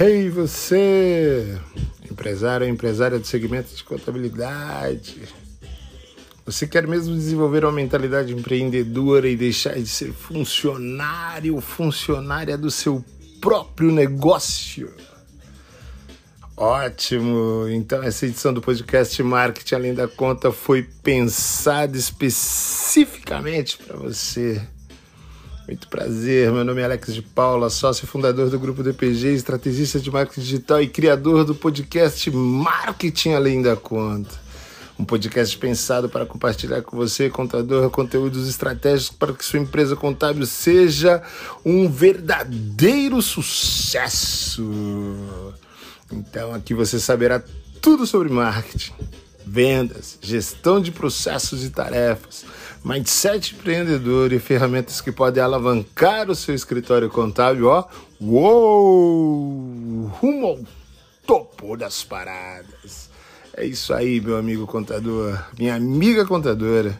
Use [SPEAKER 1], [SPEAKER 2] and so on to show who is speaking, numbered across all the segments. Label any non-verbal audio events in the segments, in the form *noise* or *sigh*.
[SPEAKER 1] Hey você, empresário ou empresária do segmento de contabilidade. Você quer mesmo desenvolver uma mentalidade empreendedora e deixar de ser funcionário ou funcionária do seu próprio negócio? Ótimo! Então, essa edição do podcast Marketing Além da Conta foi pensada especificamente para você. Muito prazer, meu nome é Alex de Paula, sócio fundador do grupo DPG, estrategista de marketing digital e criador do podcast Marketing Além da Conta. Um podcast pensado para compartilhar com você, contador, conteúdos estratégicos para que sua empresa contábil seja um verdadeiro sucesso. Então aqui você saberá tudo sobre marketing, vendas, gestão de processos e tarefas, mindset empreendedor e ferramentas que podem alavancar o seu escritório contábil, ó, uou, rumo ao topo das paradas. É isso aí, meu amigo contador, minha amiga contadora.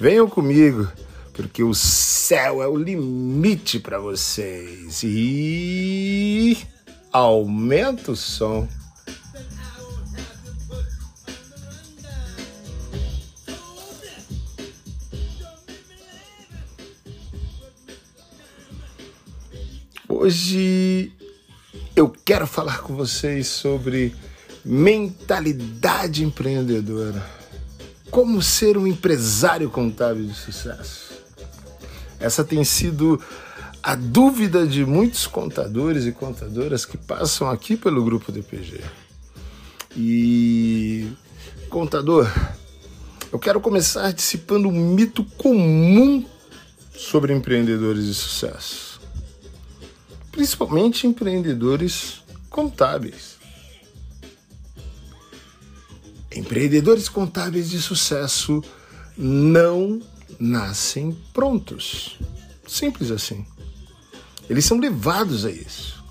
[SPEAKER 1] Venham comigo, porque o céu é o limite para vocês. E aumenta o som. Hoje eu quero falar com vocês sobre mentalidade empreendedora. Como ser um empresário contábil de sucesso. Essa tem sido a dúvida de muitos contadores e contadoras que passam aqui pelo grupo DPG. E contador, eu quero começar dissipando um mito comum sobre empreendedores de sucesso. Principalmente empreendedores contábeis. Empreendedores contábeis de sucesso não nascem prontos. Simples assim. Eles são levados a isso.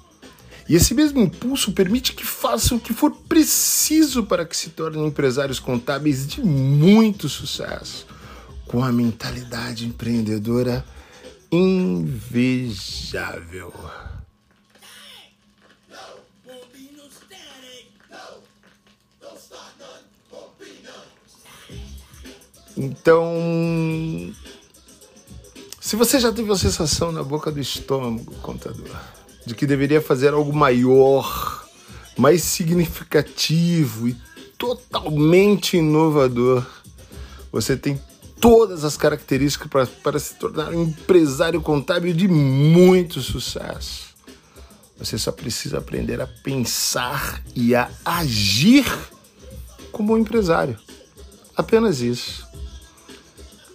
[SPEAKER 1] E esse mesmo impulso permite que façam o que for preciso para que se tornem empresários contábeis de muito sucesso, com a mentalidade empreendedora invejável. Então, se você já teve a sensação na boca do estômago, contador, de que deveria fazer algo maior, mais significativo e totalmente inovador, você tem todas as características para, se tornar um empresário contábil de muito sucesso. Você só precisa aprender a pensar e a agir como um empresário. Apenas isso.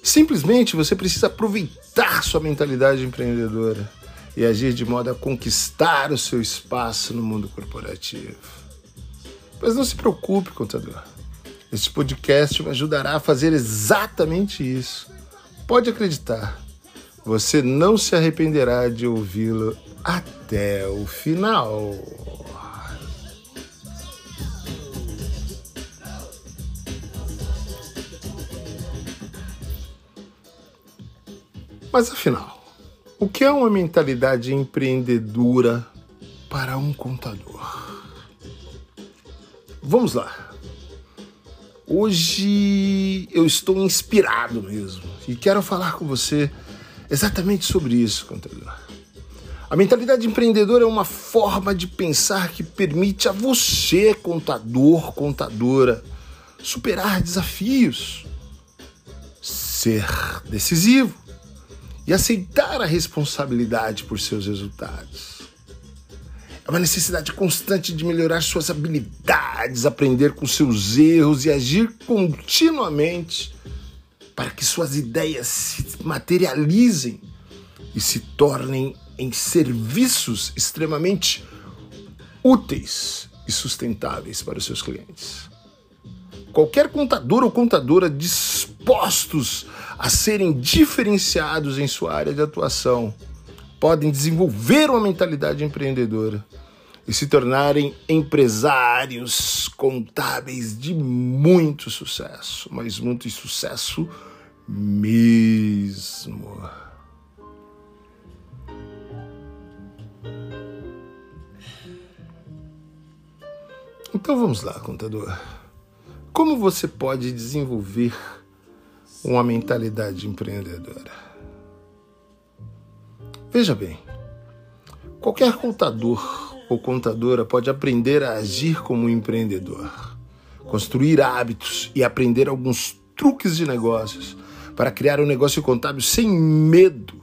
[SPEAKER 1] Simplesmente você precisa aproveitar sua mentalidade empreendedora e agir de modo a conquistar o seu espaço no mundo corporativo. Mas não se preocupe, contador. Este podcast me ajudará a fazer exatamente isso. Pode acreditar, você não se arrependerá de ouvi-lo até o final. Mas afinal, o que é uma mentalidade empreendedora para um contador? Vamos lá. Hoje eu estou inspirado mesmo e quero falar com você exatamente sobre isso, contador. A mentalidade empreendedora é uma forma de pensar que permite a você, contador, contadora, superar desafios, ser decisivo e aceitar a responsabilidade por seus resultados. É uma necessidade constante de melhorar suas habilidades, aprender com seus erros e agir continuamente para que suas ideias se materializem e se tornem em serviços extremamente úteis e sustentáveis para os seus clientes. Qualquer contador ou contadora dispostos a serem diferenciados em sua área de atuação podem desenvolver uma mentalidade empreendedora e se tornarem empresários contábeis de muito sucesso, mas muito sucesso mesmo. Então vamos lá, contador. Como você pode desenvolver uma mentalidade empreendedora? Veja bem, qualquer contador ou contadora pode aprender a agir como um empreendedor, construir hábitos e aprender alguns truques de negócios para criar um negócio contábil sem medo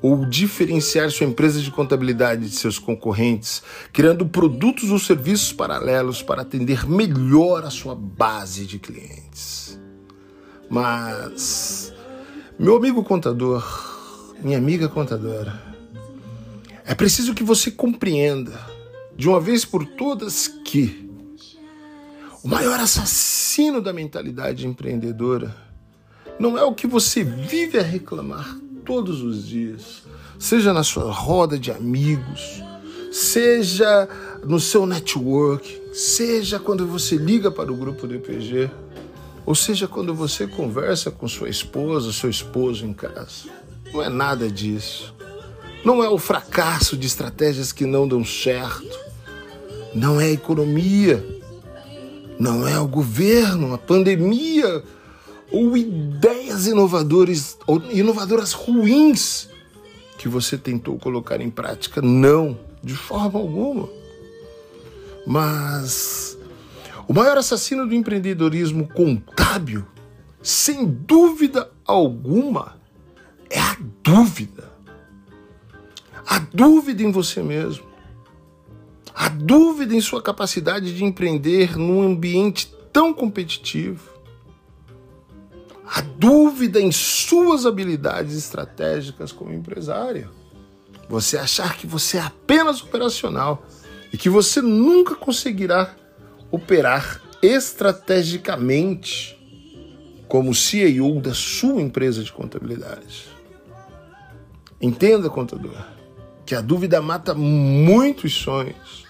[SPEAKER 1] ou diferenciar sua empresa de contabilidade de seus concorrentes, criando produtos ou serviços paralelos para atender melhor a sua base de clientes. Mas, meu amigo contador, minha amiga contadora, é preciso que você compreenda, de uma vez por todas, que o maior assassino da mentalidade empreendedora não é o que você vive a reclamar todos os dias, seja na sua roda de amigos, seja no seu network, seja quando você liga para o grupo do IPG, ou seja quando você conversa com sua esposa, seu esposo em casa. Não é nada disso. Não é o fracasso de estratégias que não dão certo. Não é a economia. Não é o governo, a pandemia ou ideias inovadoras, ou inovadoras ruins que você tentou colocar em prática. Não, de forma alguma. Mas o maior assassino do empreendedorismo contábil, sem dúvida alguma, é a dúvida. A dúvida em você mesmo. A dúvida em sua capacidade de empreender num ambiente tão competitivo a dúvida em suas habilidades estratégicas como empresário. Você achar que você é apenas operacional e que você nunca conseguirá operar estrategicamente como CEO da sua empresa de contabilidade. Entenda, contador, que a dúvida mata muitos sonhos,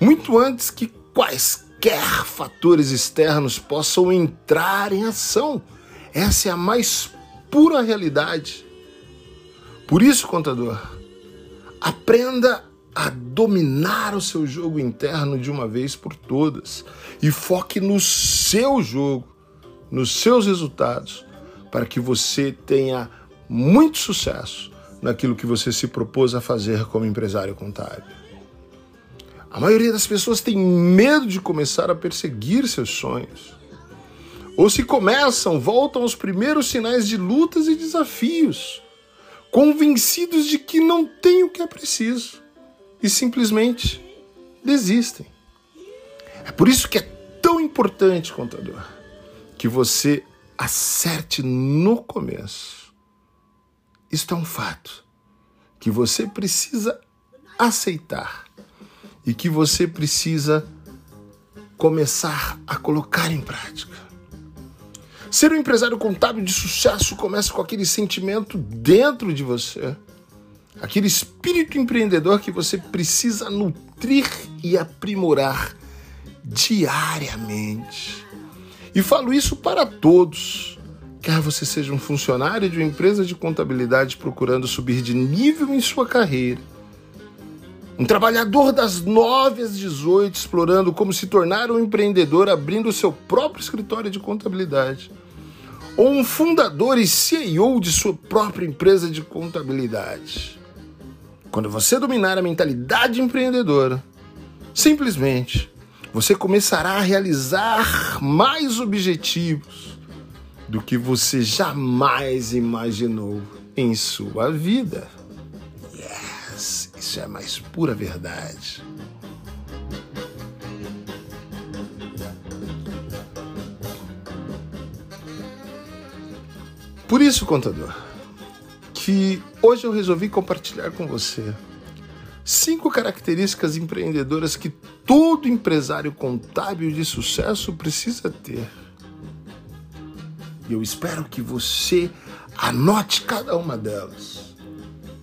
[SPEAKER 1] muito antes que quaisquer fatores externos possam entrar em ação essa é a mais pura realidade. Por isso, contador, aprenda a dominar o seu jogo interno de uma vez por todas e foque no seu jogo, nos seus resultados, para que você tenha muito sucesso naquilo que você se propôs a fazer como empresário contábil. A maioria das pessoas tem medo de começar a perseguir seus sonhos ou se começam, voltam aos primeiros sinais de lutas e desafios, convencidos de que não tem o que é preciso e simplesmente desistem. É por isso que é tão importante, contador, que você acerte no começo. Isto é um fato que você precisa aceitar e que você precisa começar a colocar em prática. Ser um empresário contábil de sucesso começa com aquele sentimento dentro de você, aquele espírito empreendedor que você precisa nutrir e aprimorar diariamente. E falo isso para todos. Quer você seja um funcionário de uma empresa de contabilidade procurando subir de nível em sua carreira, um trabalhador das 9 às 18 explorando como se tornar um empreendedor abrindo seu próprio escritório de contabilidade. Ou um fundador e CEO de sua própria empresa de contabilidade. Quando você dominar a mentalidade empreendedora, simplesmente você começará a realizar mais objetivos do que você jamais imaginou em sua vida. Yes, isso é a mais pura verdade. Por isso, contador, que hoje eu resolvi compartilhar com você cinco características empreendedoras que todo empresário contábil de sucesso precisa ter. E eu espero que você anote cada uma delas,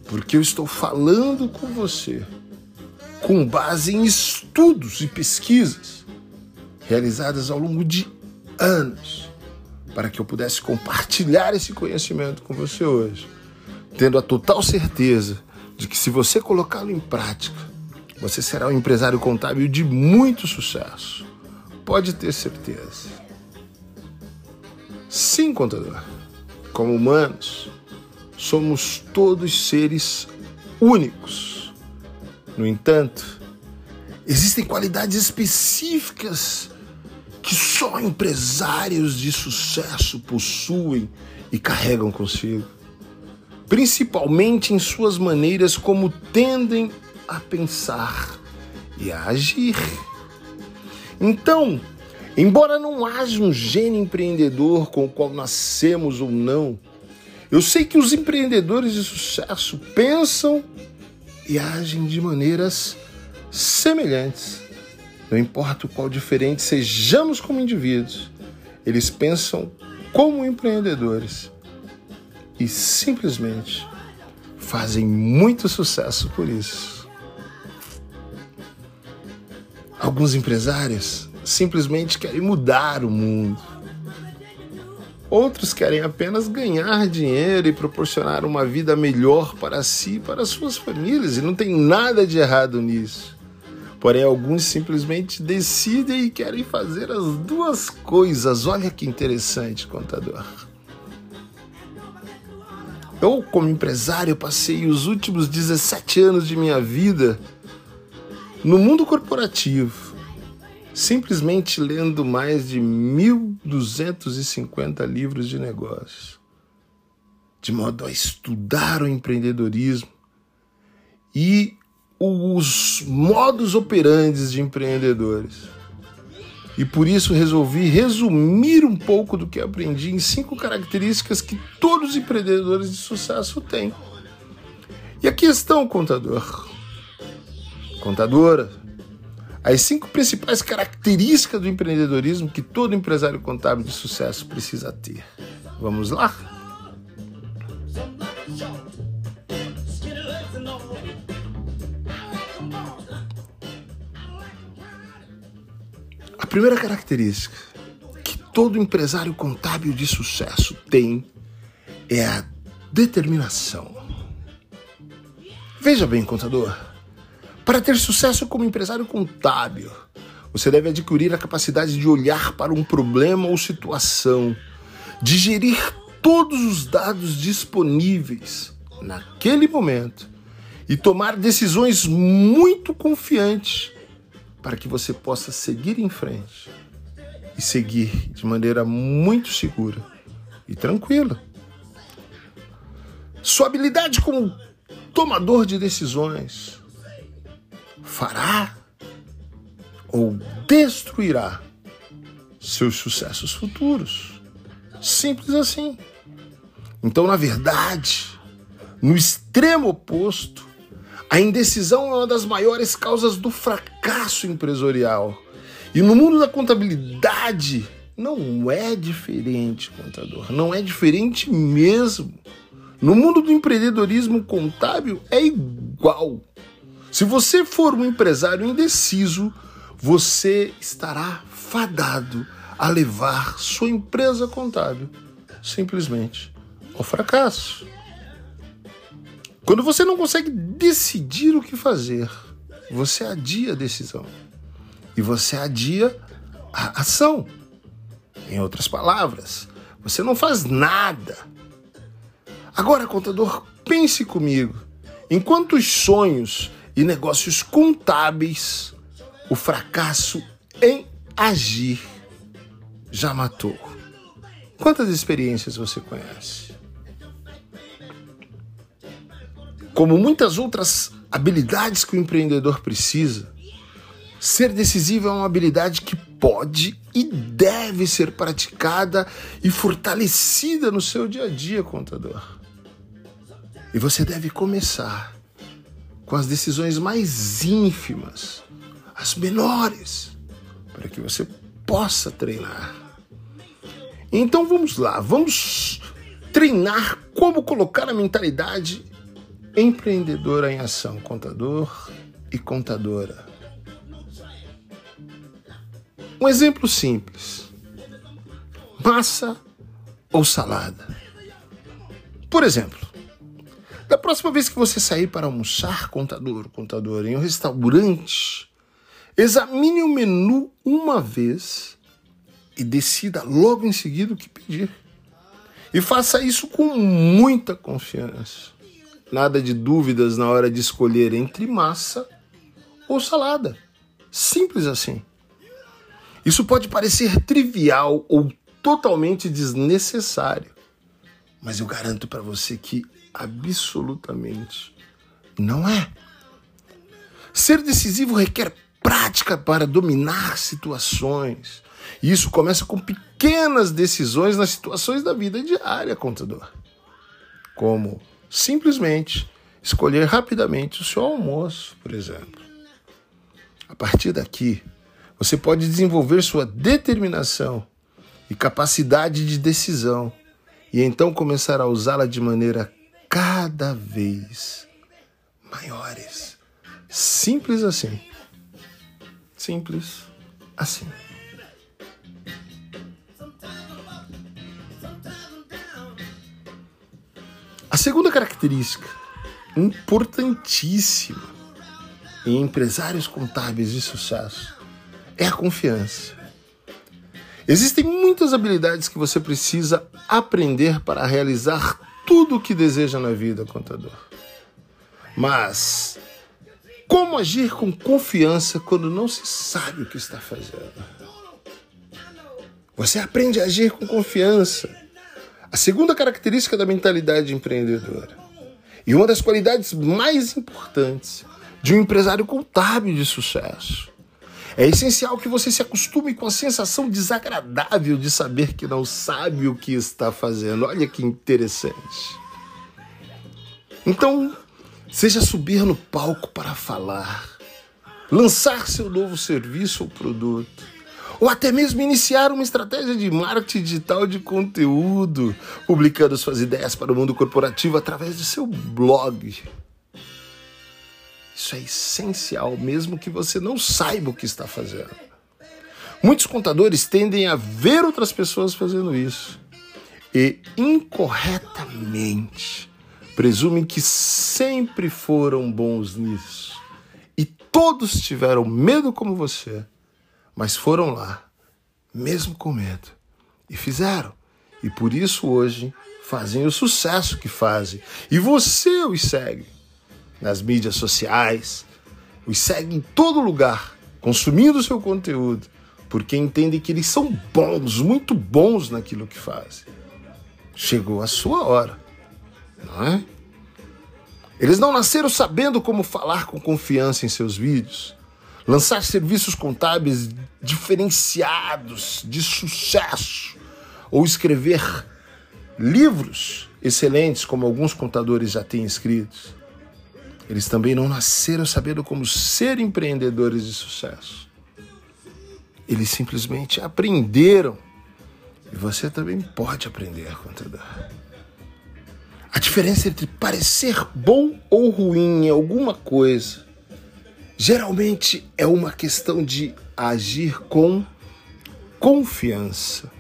[SPEAKER 1] porque eu estou falando com você com base em estudos e pesquisas realizadas ao longo de anos para que eu pudesse compartilhar esse conhecimento com você hoje, tendo a total certeza de que se você colocá-lo em prática, você será um empresário contábil de muito sucesso, pode ter certeza. Sim, contador. Como humanos, somos todos seres únicos. No entanto, existem qualidades específicas que só empresários de sucesso possuem e carregam consigo, principalmente em suas maneiras como tendem a pensar e a agir. Então, embora não haja um gênio empreendedor com o qual nascemos ou não, eu sei que os empreendedores de sucesso pensam e agem de maneiras semelhantes. Não importa o qual diferente sejamos como indivíduos, eles pensam como empreendedores e simplesmente fazem muito sucesso por isso. Alguns empresários simplesmente querem mudar o mundo. Outros querem apenas ganhar dinheiro e proporcionar uma vida melhor para si e para suas famílias, e não tem nada de errado nisso. Porém, alguns simplesmente decidem e querem fazer as duas coisas. Olha que interessante, contador. Eu, como empresário, passei os últimos 17 anos de minha vida no mundo corporativo, simplesmente lendo mais de 1.250 livros de negócios, de modo a estudar o empreendedorismo e os modos operantes de empreendedores. E por isso resolvi resumir um pouco do que aprendi em cinco características que todos os empreendedores de sucesso têm. E aqui estão, contador. Contadora. As cinco principais características do empreendedorismo que todo empresário contábil de sucesso precisa ter. Vamos lá? primeira característica que todo empresário contábil de sucesso tem é a determinação. Veja bem, contador, para ter sucesso como empresário contábil, você deve adquirir a capacidade de olhar para um problema ou situação, digerir todos os dados disponíveis naquele momento e tomar decisões muito confiantes para que você possa seguir em frente e seguir de maneira muito segura e tranquila. Sua habilidade como tomador de decisões fará ou destruirá seus sucessos futuros. Simples assim. Então, na verdade, no extremo oposto, a indecisão é uma das maiores causas do fracasso empresarial. E no mundo da contabilidade não é diferente, contador. Não é diferente mesmo. No mundo do empreendedorismo contábil é igual. Se você for um empresário indeciso, você estará fadado a levar sua empresa contábil simplesmente ao fracasso. Quando você não consegue decidir o que fazer, você adia a decisão. E você adia a ação. Em outras palavras, você não faz nada. Agora, contador, pense comigo. Enquanto os sonhos e negócios contábeis, o fracasso em agir já matou. Quantas experiências você conhece? Como muitas outras habilidades que o empreendedor precisa, ser decisivo é uma habilidade que pode e deve ser praticada e fortalecida no seu dia a dia, contador. E você deve começar com as decisões mais ínfimas, as menores, para que você possa treinar. Então vamos lá, vamos treinar como colocar a mentalidade Empreendedora em ação, contador e contadora. Um exemplo simples: massa ou salada. Por exemplo, da próxima vez que você sair para almoçar, contador, contador, em um restaurante, Examine o menu uma vez e decida logo em seguida o que pedir. E faça isso com muita confiança. Nada de dúvidas na hora de escolher entre massa ou salada. Simples assim. Isso pode parecer trivial ou totalmente desnecessário, mas eu garanto para você que absolutamente não é. Ser decisivo requer prática para dominar situações. E isso começa com pequenas decisões nas situações da vida diária, contador. Como simplesmente escolher rapidamente o seu almoço, por exemplo. A partir daqui, você pode desenvolver sua determinação e capacidade de decisão e então começar a usá-la de maneira cada vez maiores. Simples assim. Simples assim. A segunda característica, importantíssima em empresários contábeis de sucesso, é a confiança. Existem muitas habilidades que você precisa aprender para realizar tudo o que deseja na vida, contador. Mas como agir com confiança quando não se sabe o que está fazendo? Você aprende a agir com confiança. A segunda característica da mentalidade empreendedora. E uma das qualidades mais importantes de um empresário contábil de sucesso. É essencial que você se acostume com a sensação desagradável de saber que não sabe o que está fazendo. Olha que interessante. Então, seja subir no palco para falar, lançar seu novo serviço ou produto, ou até mesmo iniciar uma estratégia de marketing digital de conteúdo, publicando suas ideias para o mundo corporativo através de seu blog. Isso é essencial, mesmo que você não saiba o que está fazendo. Muitos contadores tendem a ver outras pessoas fazendo isso e incorretamente presumem que sempre foram bons nisso. E todos tiveram medo como você, mas foram lá, mesmo com medo, e fizeram. E por isso hoje fazem o sucesso que fazem. E você os segue nas mídias sociais, os segue em todo lugar, consumindo o seu conteúdo, porque entendem que eles são bons, muito bons naquilo que fazem. Chegou a sua hora não é? Eles não nasceram sabendo como falar com confiança em seus vídeos, lançar serviços contábeis diferenciados, de sucesso, ou escrever livros excelentes, como alguns contadores já têm escritos. Eles também não nasceram sabendo como ser empreendedores de sucesso. Eles simplesmente aprenderam. E você também pode aprender, contador. A diferença entre parecer bom ou ruim em alguma coisa geralmente é uma questão de agir com confiança.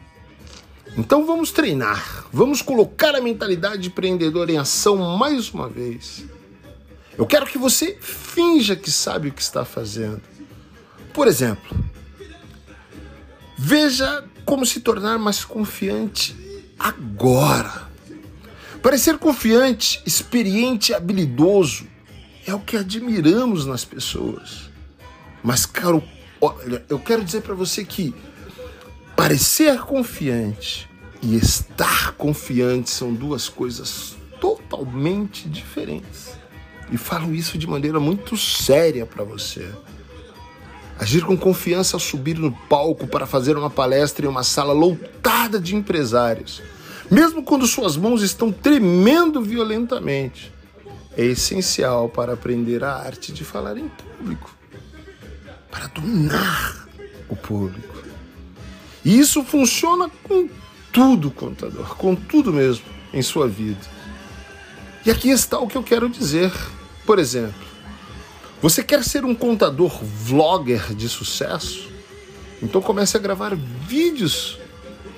[SPEAKER 1] Então vamos treinar, vamos colocar a mentalidade empreendedora em ação mais uma vez. Eu quero que você finja que sabe o que está fazendo. Por exemplo, veja como se tornar mais confiante agora. Parecer confiante, experiente e habilidoso é o que admiramos nas pessoas. Mas, caro, olha, eu quero dizer para você que parecer confiante e estar confiante são duas coisas totalmente diferentes. E falo isso de maneira muito séria para você. Agir com confiança ao subir no palco para fazer uma palestra em uma sala lotada de empresários mesmo quando suas mãos estão tremendo violentamente. É essencial para aprender a arte de falar em público, para dominar o público. E isso funciona com tudo, contador, com tudo mesmo em sua vida. E aqui está o que eu quero dizer. Por exemplo, você quer ser um contador vlogger de sucesso? Então comece a gravar vídeos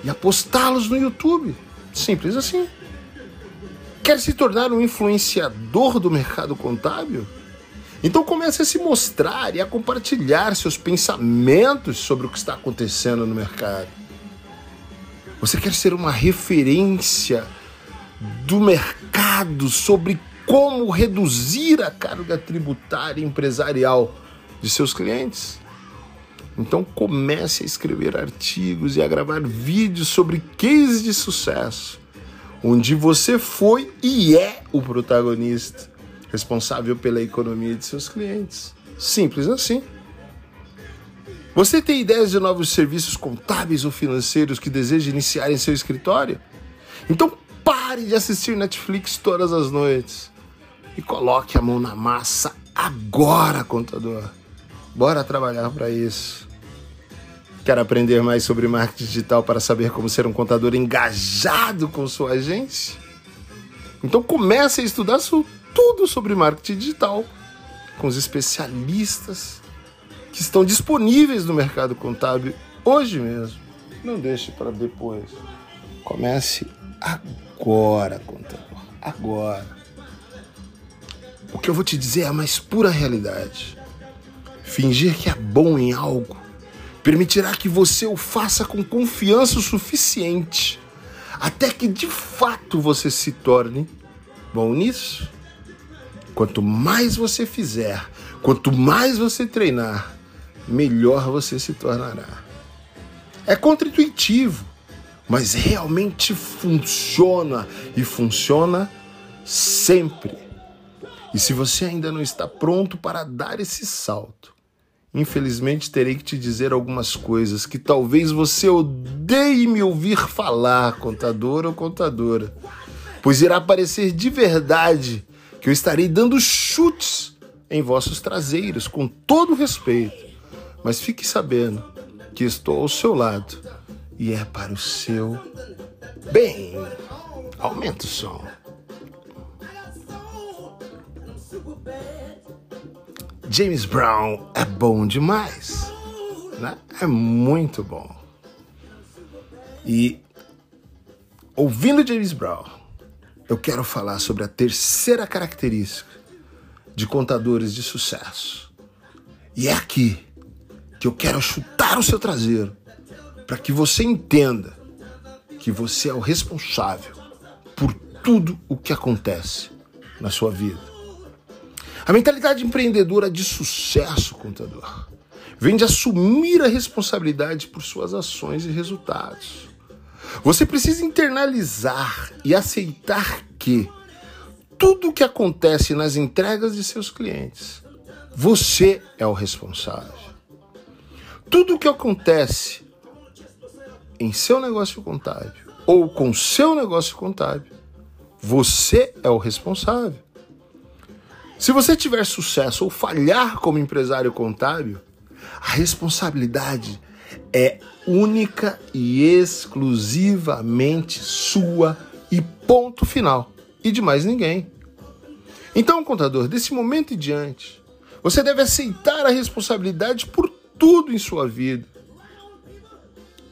[SPEAKER 1] e a postá-los no YouTube. Simples assim. Quer se tornar um influenciador do mercado contábil? Então comece a se mostrar e a compartilhar seus pensamentos sobre o que está acontecendo no mercado. Você quer ser uma referência do mercado sobre como reduzir a carga tributária empresarial de seus clientes? Então comece a escrever artigos e a gravar vídeos sobre cases de sucesso, onde você foi e é o protagonista responsável pela economia de seus clientes. Simples assim. Você tem ideias de novos serviços contábeis ou financeiros que deseja iniciar em seu escritório? Então pare de assistir Netflix todas as noites e coloque a mão na massa agora, contador. Bora trabalhar para isso. Quer aprender mais sobre marketing digital para saber como ser um contador engajado com sua agência? Então comece a estudar tudo sobre marketing digital com os especialistas que estão disponíveis no mercado contábil hoje mesmo. Não deixe para depois. Comece agora, contador. Agora. O que eu vou te dizer é a mais pura realidade. Fingir que é bom em algo permitirá que você o faça com confiança o suficiente até que de fato você se torne bom nisso. Quanto mais você fizer, quanto mais você treinar, melhor você se tornará. É contraintuitivo, mas realmente funciona e funciona sempre. E se você ainda não está pronto para dar esse salto, infelizmente terei que te dizer algumas coisas que talvez você odeie me ouvir falar, contador ou contadora, pois irá parecer de verdade que eu estarei dando chutes em vossos traseiros, com todo respeito. Mas fique sabendo que estou ao seu lado e é para o seu bem. Aumenta o som. James Brown é bom demais, né? É muito bom. E ouvindo James Brown, eu quero falar sobre a terceira característica de contadores de sucesso. E é aqui que eu quero chutar o seu traseiro para que você entenda que você é o responsável por tudo o que acontece na sua vida. A mentalidade empreendedora de sucesso, contador, vem de assumir a responsabilidade por suas ações e resultados. Você precisa internalizar e aceitar que tudo o que acontece nas entregas de seus clientes, você é o responsável. Tudo o que acontece em seu negócio contábil ou com seu negócio contábil, você é o responsável. Se você tiver sucesso ou falhar como empresário contábil, a responsabilidade é única e exclusivamente sua e ponto final. E de mais ninguém. Então, contador, desse momento em diante, você deve aceitar a responsabilidade por tudo em sua vida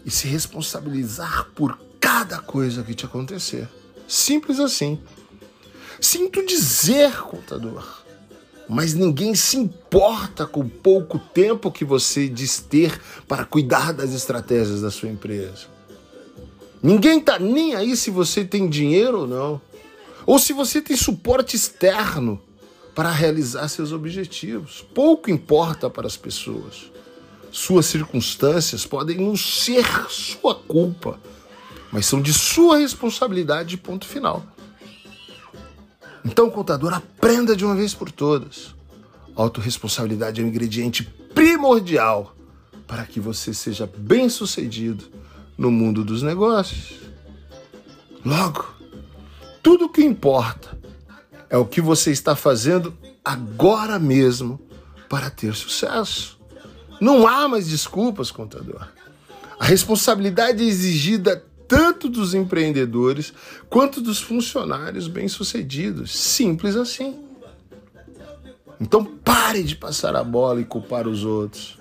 [SPEAKER 1] e se responsabilizar por cada coisa que te acontecer. Simples assim. Sinto dizer, contador, mas ninguém se importa com o pouco tempo que você diz ter para cuidar das estratégias da sua empresa. Ninguém está nem aí se você tem dinheiro ou não, ou se você tem suporte externo para realizar seus objetivos. Pouco importa para as pessoas. Suas circunstâncias podem não ser sua culpa, mas são de sua responsabilidade, ponto final. Então, contador, aprenda de uma vez por todas. Autoresponsabilidade é um ingrediente primordial para que você seja bem sucedido no mundo dos negócios. Logo, tudo o que importa é o que você está fazendo agora mesmo para ter sucesso. Não há mais desculpas, contador. A responsabilidade é exigida tanto dos empreendedores quanto dos funcionários bem-sucedidos. Simples assim. Então pare de passar a bola e culpar os outros.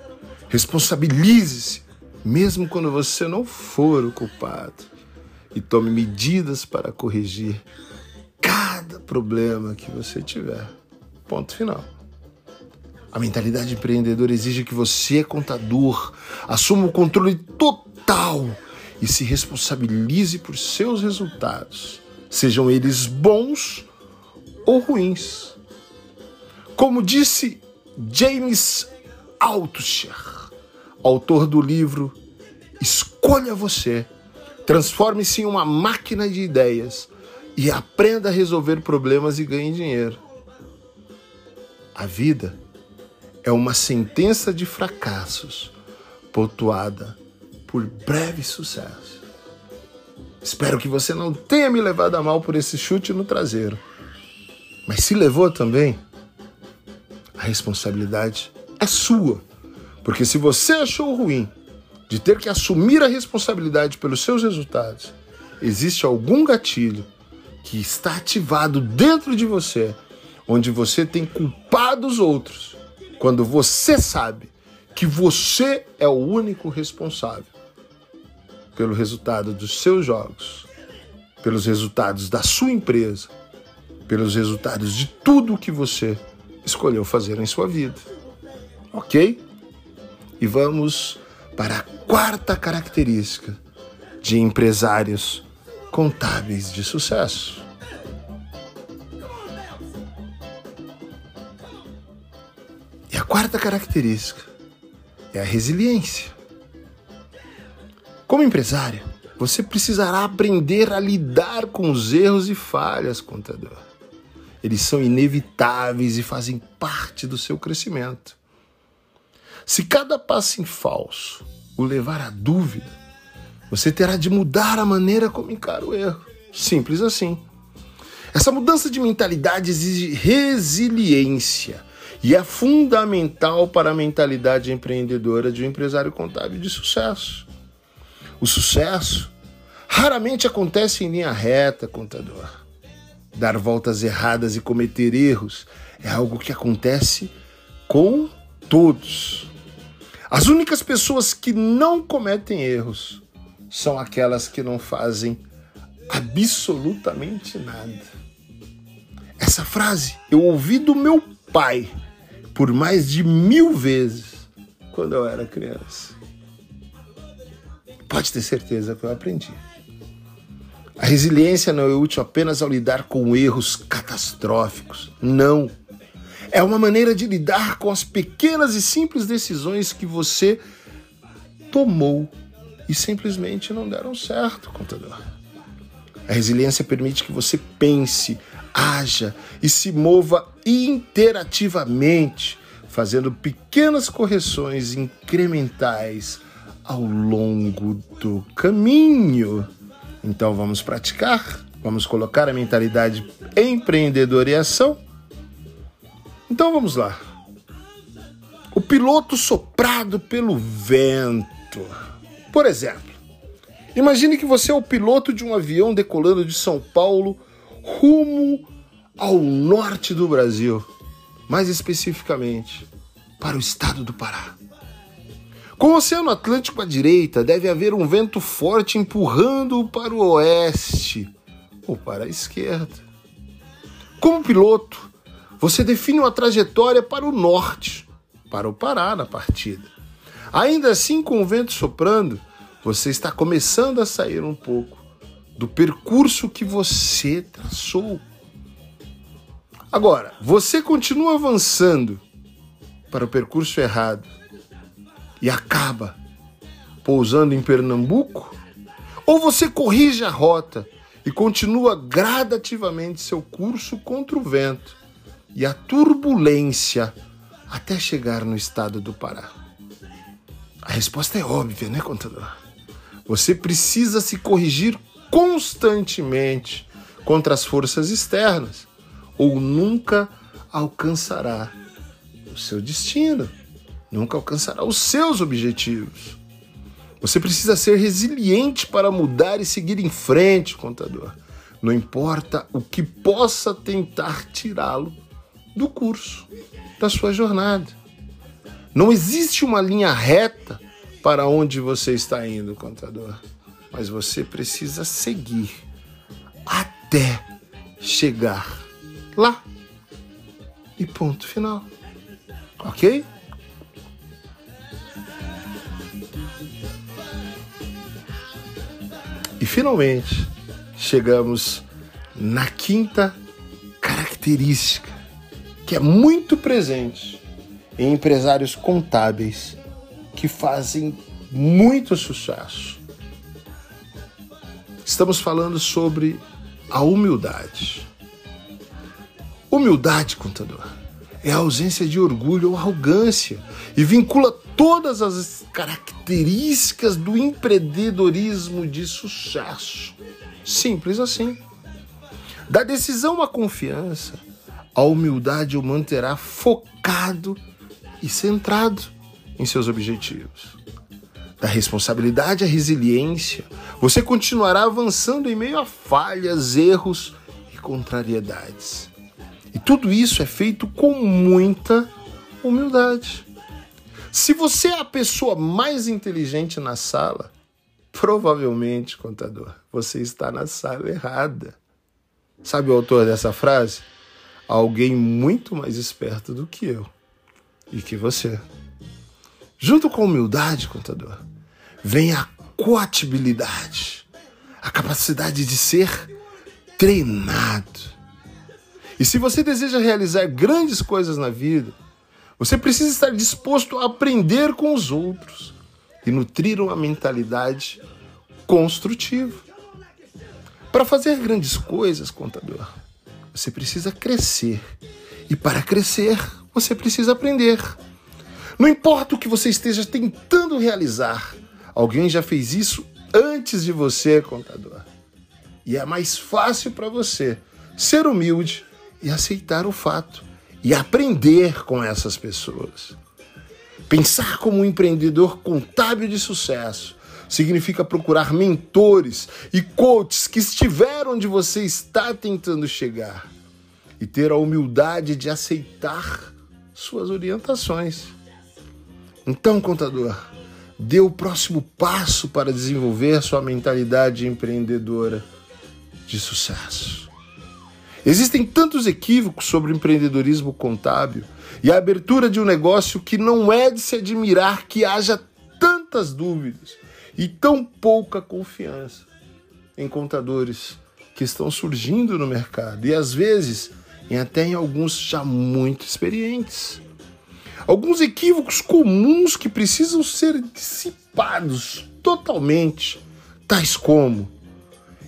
[SPEAKER 1] Responsabilize-se, mesmo quando você não for o culpado. E tome medidas para corrigir cada problema que você tiver. Ponto final. A mentalidade empreendedora exige que você, contador, assuma o controle total e se responsabilize por seus resultados, sejam eles bons ou ruins. Como disse James Altucher, autor do livro Escolha Você, transforme-se em uma máquina de ideias e aprenda a resolver problemas e ganhe dinheiro. A vida é uma sentença de fracassos pontuada por breve sucesso. Espero que você não tenha me levado a mal por esse chute no traseiro. Mas se levou também, a responsabilidade é sua. Porque se você achou ruim de ter que assumir a responsabilidade pelos seus resultados, existe algum gatilho que está ativado dentro de você, onde você tem culpado os outros, quando você sabe que você é o único responsável pelo resultado dos seus jogos, pelos resultados da sua empresa, pelos resultados de tudo que você escolheu fazer em sua vida. Ok? E vamos para a quarta característica de empresários contábeis de sucesso. E a quarta característica é a resiliência. Como empresário, você precisará aprender a lidar com os erros e falhas, contador. Eles são inevitáveis e fazem parte do seu crescimento. Se cada passo em falso o levar à dúvida, você terá de mudar a maneira como encara o erro. Simples assim. Essa mudança de mentalidade exige resiliência e é fundamental para a mentalidade empreendedora de um empresário contábil de sucesso. O sucesso raramente acontece em linha reta, contador. Dar voltas erradas e cometer erros é algo que acontece com todos. As únicas pessoas que não cometem erros são aquelas que não fazem absolutamente nada. Essa frase eu ouvi do meu pai por mais de mil vezes quando eu era criança. Pode ter certeza que eu aprendi. A resiliência não é útil apenas ao lidar com erros catastróficos. Não. É uma maneira de lidar com as pequenas e simples decisões que você tomou e simplesmente não deram certo, contador. A resiliência permite que você pense, haja e se mova interativamente, fazendo pequenas correções incrementais ao longo do caminho. Então vamos praticar, vamos colocar a mentalidade empreendedora em ação. Então vamos lá. O piloto soprado pelo vento. Por exemplo, imagine que você é o piloto de um avião decolando de São Paulo rumo ao norte do Brasil, mais especificamente para o estado do Pará. Com o Oceano Atlântico à direita, deve haver um vento forte empurrando-o para o oeste ou para a esquerda. Como piloto, você define uma trajetória para o norte, para o Pará na partida. Ainda assim, com o vento soprando, você está começando a sair um pouco do percurso que você traçou. Agora, você continua avançando para o percurso errado e acaba pousando em Pernambuco? Ou você corrige a rota e continua gradativamente seu curso contra o vento e a turbulência até chegar no estado do Pará? A resposta é óbvia, né, contador? Você precisa se corrigir constantemente contra as forças externas ou nunca alcançará o seu destino nunca alcançará os seus objetivos. Você precisa ser resiliente para mudar e seguir em frente, contador. Não importa o que possa tentar tirá-lo do curso da sua jornada. Não existe uma linha reta para onde você está indo, contador, mas você precisa seguir até chegar lá. E ponto final. Ok? Finalmente chegamos na quinta característica que é muito presente em empresários contábeis que fazem muito sucesso. Estamos falando sobre a humildade. Humildade, contador, é a ausência de orgulho ou arrogância e vincula todas as características do empreendedorismo de sucesso. Simples assim. Da decisão à confiança, a humildade o manterá focado e centrado em seus objetivos. Da responsabilidade à resiliência, você continuará avançando em meio a falhas, erros e contrariedades. E tudo isso é feito com muita humildade. Se você é a pessoa mais inteligente na sala, provavelmente, contador, você está na sala errada. Sabe o autor dessa frase? Alguém muito mais esperto do que eu e que você. Junto com humildade, contador, vem a coatibilidade, a capacidade de ser treinado. E se você deseja realizar grandes coisas na vida, você precisa estar disposto a aprender com os outros e nutrir uma mentalidade construtiva. Para fazer grandes coisas, contador, você precisa crescer. E para crescer, você precisa aprender. Não importa o que você esteja tentando realizar, alguém já fez isso antes de você, contador. E é mais fácil para você ser humilde e aceitar o fato e aprender com essas pessoas. Pensar como um empreendedor contábil de sucesso significa procurar mentores e coaches que estiveram onde você está tentando chegar e ter a humildade de aceitar suas orientações. Então, contador, dê o próximo passo para desenvolver sua mentalidade empreendedora de sucesso. Existem tantos equívocos sobre o empreendedorismo contábil e a abertura de um negócio que não é de se admirar que haja tantas dúvidas e tão pouca confiança em contadores que estão surgindo no mercado e às vezes e até em alguns já muito experientes. Alguns equívocos comuns que precisam ser dissipados totalmente, tais como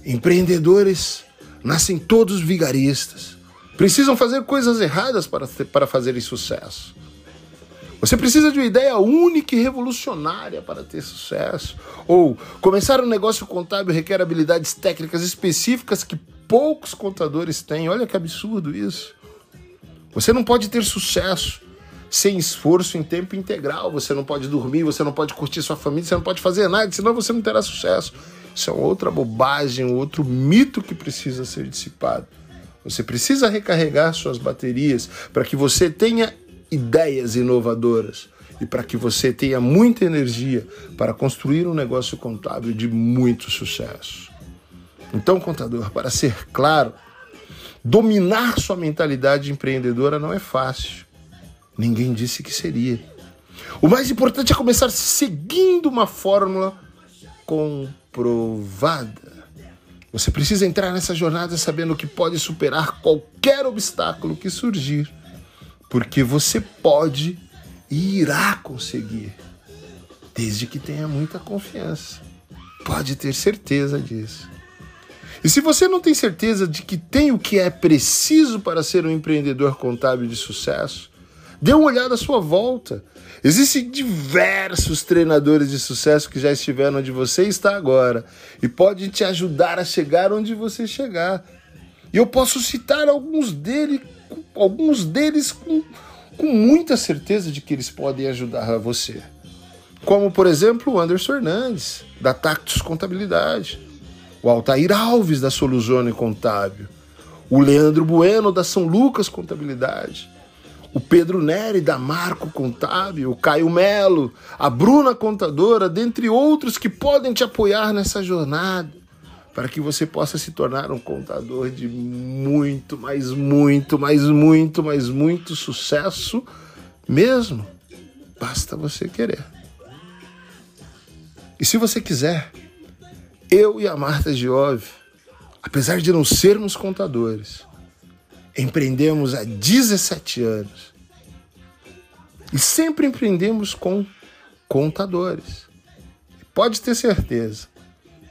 [SPEAKER 1] empreendedores nascem todos vigaristas. Precisam fazer coisas erradas para, para fazerem sucesso. Você precisa de uma ideia única e revolucionária para ter sucesso. Ou começar um negócio contábil requer habilidades técnicas específicas que poucos contadores têm. Olha que absurdo isso. Você não pode ter sucesso sem esforço em tempo integral. Você não pode dormir, você não pode curtir sua família, você não pode fazer nada, senão você não terá sucesso. Isso é outra bobagem, outro mito que precisa ser dissipado. Você precisa recarregar suas baterias para que você tenha ideias inovadoras e para que você tenha muita energia para construir um negócio contábil de muito sucesso. Então, contador, *laughs* para ser claro, dominar sua mentalidade empreendedora não é fácil. Ninguém disse que seria. O mais importante é começar seguindo uma fórmula comprovada. Você precisa entrar nessa jornada sabendo que pode superar qualquer obstáculo que surgir, porque você pode e irá conseguir, desde que tenha muita confiança. Pode ter certeza disso. E se você não tem certeza de que tem o que é preciso para ser um empreendedor contábil de sucesso, dê uma olhada à sua volta Existem diversos treinadores de sucesso que já estiveram onde você está agora e podem te ajudar a chegar onde você chegar. E eu posso citar alguns, dele, alguns deles com, com muita certeza de que eles podem ajudar você. Como, por exemplo, o Anderson Hernandes, da Tactus Contabilidade, o Altair Alves, da Soluzone Contábil, o Leandro Bueno, da São Lucas Contabilidade, o Pedro Neri da Marco Contábil, o Caio Melo, a Bruna Contadora, dentre outros que podem te apoiar nessa jornada para que você possa se tornar um contador de muito, mais muito, mais muito, mais muito sucesso mesmo, basta você querer. E se você quiser, eu e a Marta Giove, apesar de não sermos contadores, empreendemos há 17 anos. E sempre empreendemos com contadores. Pode ter certeza,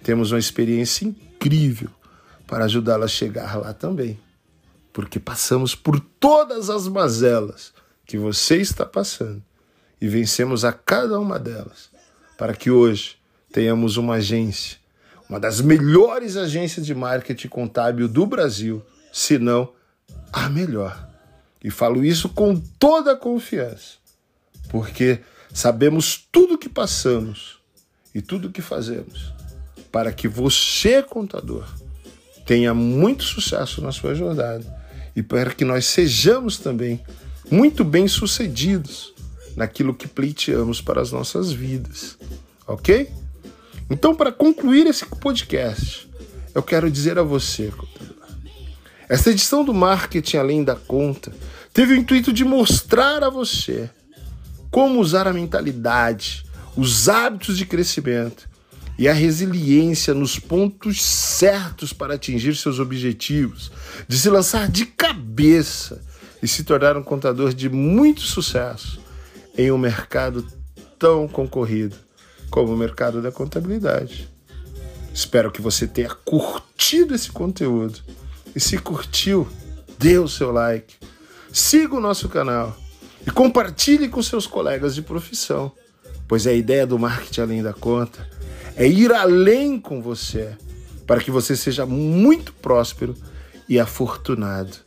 [SPEAKER 1] temos uma experiência incrível para ajudá-la a chegar lá também. Porque passamos por todas as mazelas que você está passando e vencemos a cada uma delas, para que hoje tenhamos uma agência, uma das melhores agências de marketing contábil do Brasil, se não a melhor. E falo isso com toda a confiança, porque sabemos tudo que passamos e tudo que fazemos para que você, contador, tenha muito sucesso na sua jornada e para que nós sejamos também muito bem sucedidos naquilo que pleiteamos para as nossas vidas, ok? Então, para concluir esse podcast, eu quero dizer a você, contador, essa edição do Marketing Além da Conta teve o intuito de mostrar a você como usar a mentalidade, os hábitos de crescimento e a resiliência nos pontos certos para atingir seus objetivos, de se lançar de cabeça e se tornar um contador de muito sucesso em um mercado tão concorrido como o mercado da contabilidade. Espero que você tenha curtido esse conteúdo e se curtiu, dê o seu like, siga o nosso canal e compartilhe com seus colegas de profissão, pois a ideia do marketing além da conta é ir além com você para que você seja muito próspero e afortunado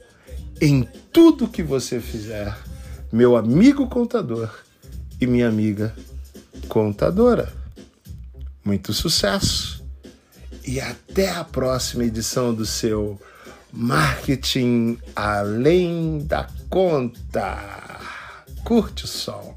[SPEAKER 1] em tudo que você fizer, meu amigo contador e minha amiga contadora. Muito sucesso e até a próxima edição do seu Marketing Além da Conta. Curte o som.